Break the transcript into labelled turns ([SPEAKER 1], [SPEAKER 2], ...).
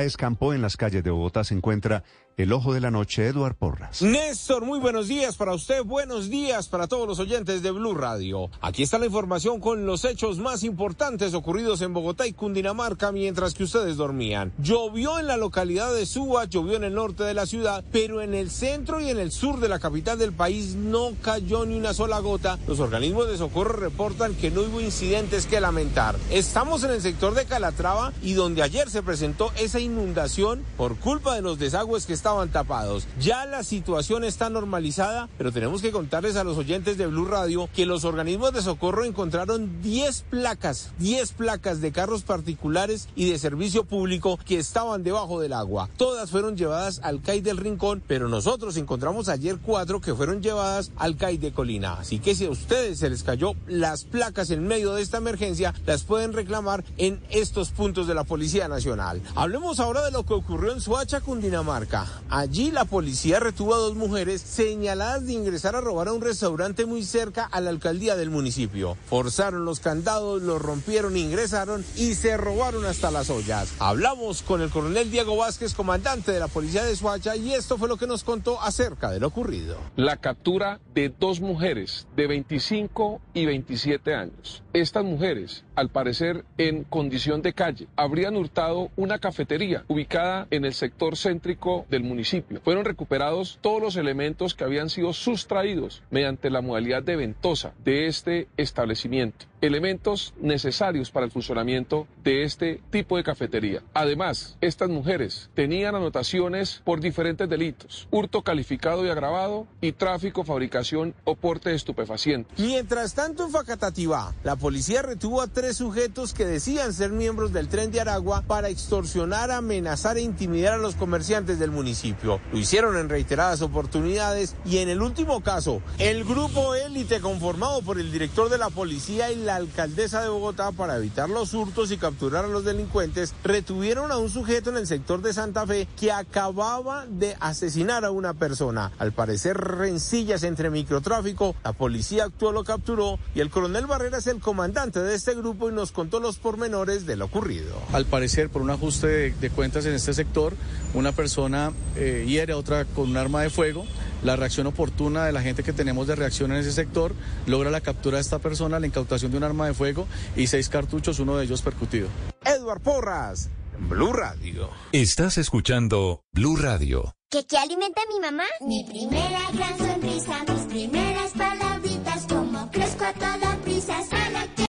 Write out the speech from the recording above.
[SPEAKER 1] Escampo en las calles de Bogotá se encuentra el ojo de la noche, Eduard Porras.
[SPEAKER 2] Néstor, muy buenos días para usted, buenos días para todos los oyentes de Blue Radio. Aquí está la información con los hechos más importantes ocurridos en Bogotá y Cundinamarca mientras que ustedes dormían. Llovió en la localidad de Suba, llovió en el norte de la ciudad, pero en el centro y en el sur de la capital del país no cayó ni una sola gota. Los organismos de socorro reportan que no hubo incidentes que lamentar. Estamos en el sector de Calatrava y donde ayer se presentó esa inundación por culpa de los desagües que estaban tapados. Ya la situación está normalizada, pero tenemos que contarles a los oyentes de Blue Radio que los organismos de socorro encontraron 10 placas, 10 placas de carros particulares y de servicio público que estaban debajo del agua. Todas fueron llevadas al CAI del Rincón, pero nosotros encontramos ayer cuatro que fueron llevadas al CAI de Colina. Así que si a ustedes se les cayó las placas en medio de esta emergencia, las pueden reclamar en estos puntos de la Policía Nacional. Hablemos ahora de lo que ocurrió en Suacha, Cundinamarca. Allí la policía retuvo a dos mujeres señaladas de ingresar a robar a un restaurante muy cerca a la alcaldía del municipio. Forzaron los candados, los rompieron, ingresaron y se robaron hasta las ollas. Hablamos con el coronel Diego Vázquez, comandante de la policía de Suacha, y esto fue lo que nos contó acerca de lo ocurrido.
[SPEAKER 3] La captura de dos mujeres de 25 y 27 años. Estas mujeres, al parecer en condición de calle, habrían hurtado una cafetería ubicada en el sector céntrico del municipio. Fueron recuperados todos los elementos que habían sido sustraídos mediante la modalidad de ventosa de este establecimiento elementos necesarios para el funcionamiento de este tipo de cafetería. Además, estas mujeres tenían anotaciones por diferentes delitos, hurto calificado y agravado y tráfico, fabricación o porte de estupefacientes.
[SPEAKER 2] Mientras tanto, en Facatativá, la policía retuvo a tres sujetos que decían ser miembros del tren de Aragua para extorsionar, amenazar e intimidar a los comerciantes del municipio. Lo hicieron en reiteradas oportunidades y en el último caso, el grupo élite conformado por el director de la policía y la alcaldesa de Bogotá para evitar los hurtos y capturar a los delincuentes, retuvieron a un sujeto en el sector de Santa Fe que acababa de asesinar a una persona. Al parecer rencillas entre microtráfico, la policía actuó, lo capturó y el coronel Barrera es el comandante de este grupo y nos contó los pormenores de lo ocurrido.
[SPEAKER 4] Al parecer, por un ajuste de, de cuentas en este sector, una persona eh, hiere a otra con un arma de fuego. La reacción oportuna de la gente que tenemos de reacción en ese sector logra la captura de esta persona, la incautación de un arma de fuego y seis cartuchos, uno de ellos percutido.
[SPEAKER 2] Edward Porras, Blue Radio.
[SPEAKER 5] Estás escuchando Blue Radio.
[SPEAKER 6] ¿Qué, qué alimenta a mi mamá?
[SPEAKER 7] Mi primera gran sonrisa,